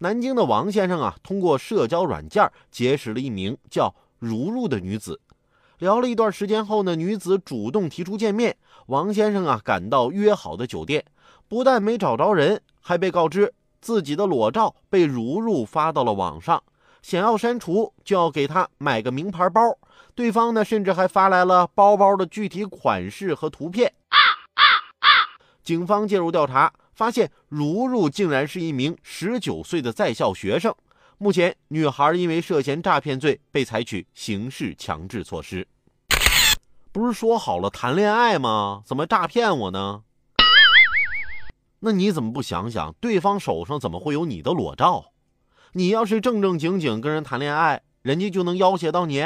南京的王先生啊，通过社交软件结识了一名叫如如的女子。聊了一段时间后呢，女子主动提出见面。王先生啊，赶到约好的酒店，不但没找着人，还被告知自己的裸照被如如发到了网上，想要删除就要给她买个名牌包。对方呢，甚至还发来了包包的具体款式和图片。啊啊啊警方介入调查。发现如如竟然是一名十九岁的在校学生，目前女孩因为涉嫌诈骗罪被采取刑事强制措施。不是说好了谈恋爱吗？怎么诈骗我呢？那你怎么不想想，对方手上怎么会有你的裸照？你要是正正经经跟人谈恋爱，人家就能要挟到你？